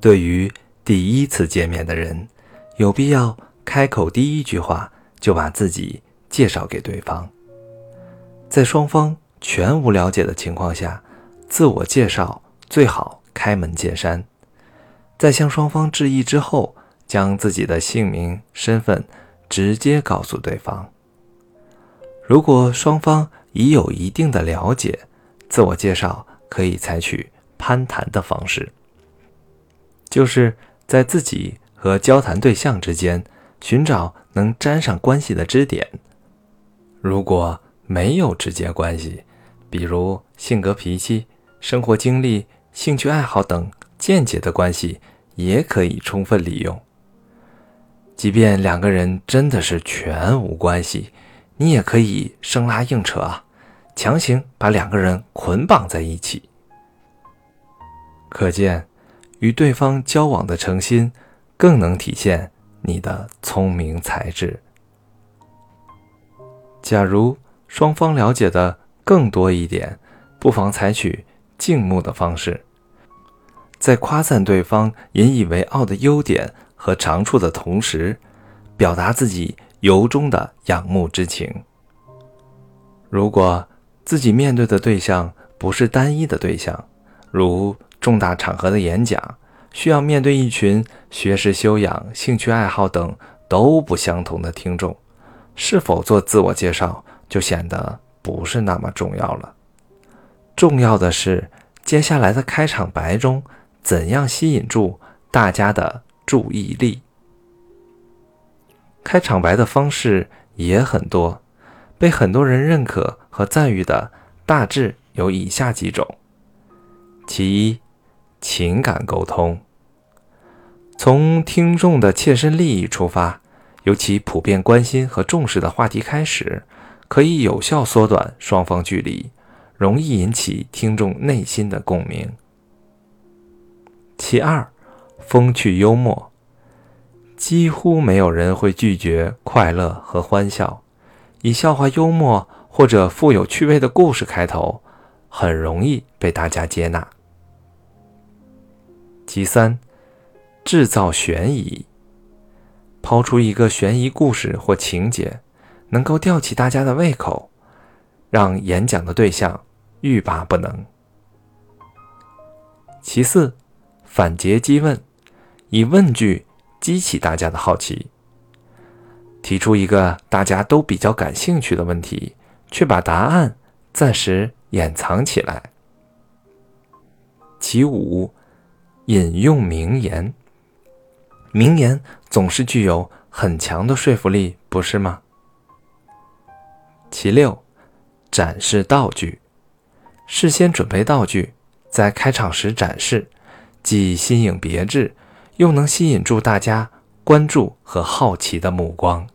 对于第一次见面的人，有必要开口第一句话就把自己介绍给对方。在双方全无了解的情况下，自我介绍最好开门见山。在向双方致意之后，将自己的姓名、身份直接告诉对方。如果双方已有一定的了解，自我介绍可以采取攀谈的方式，就是在自己和交谈对象之间寻找能沾上关系的支点。如果没有直接关系，比如性格、脾气、生活经历、兴趣爱好等间接的关系。也可以充分利用。即便两个人真的是全无关系，你也可以生拉硬扯啊，强行把两个人捆绑在一起。可见，与对方交往的诚心，更能体现你的聪明才智。假如双方了解的更多一点，不妨采取静穆的方式。在夸赞对方引以为傲的优点和长处的同时，表达自己由衷的仰慕之情。如果自己面对的对象不是单一的对象，如重大场合的演讲，需要面对一群学识修养、兴趣爱好等都不相同的听众，是否做自我介绍就显得不是那么重要了。重要的是接下来的开场白中。怎样吸引住大家的注意力？开场白的方式也很多，被很多人认可和赞誉的大致有以下几种：其一，情感沟通，从听众的切身利益出发，由其普遍关心和重视的话题开始，可以有效缩短双方距离，容易引起听众内心的共鸣。其二，风趣幽默，几乎没有人会拒绝快乐和欢笑。以笑话、幽默或者富有趣味的故事开头，很容易被大家接纳。其三，制造悬疑，抛出一个悬疑故事或情节，能够吊起大家的胃口，让演讲的对象欲罢不能。其四。反诘激问，以问句激起大家的好奇，提出一个大家都比较感兴趣的问题，却把答案暂时掩藏起来。其五，引用名言，名言总是具有很强的说服力，不是吗？其六，展示道具，事先准备道具，在开场时展示。既新颖别致，又能吸引住大家关注和好奇的目光。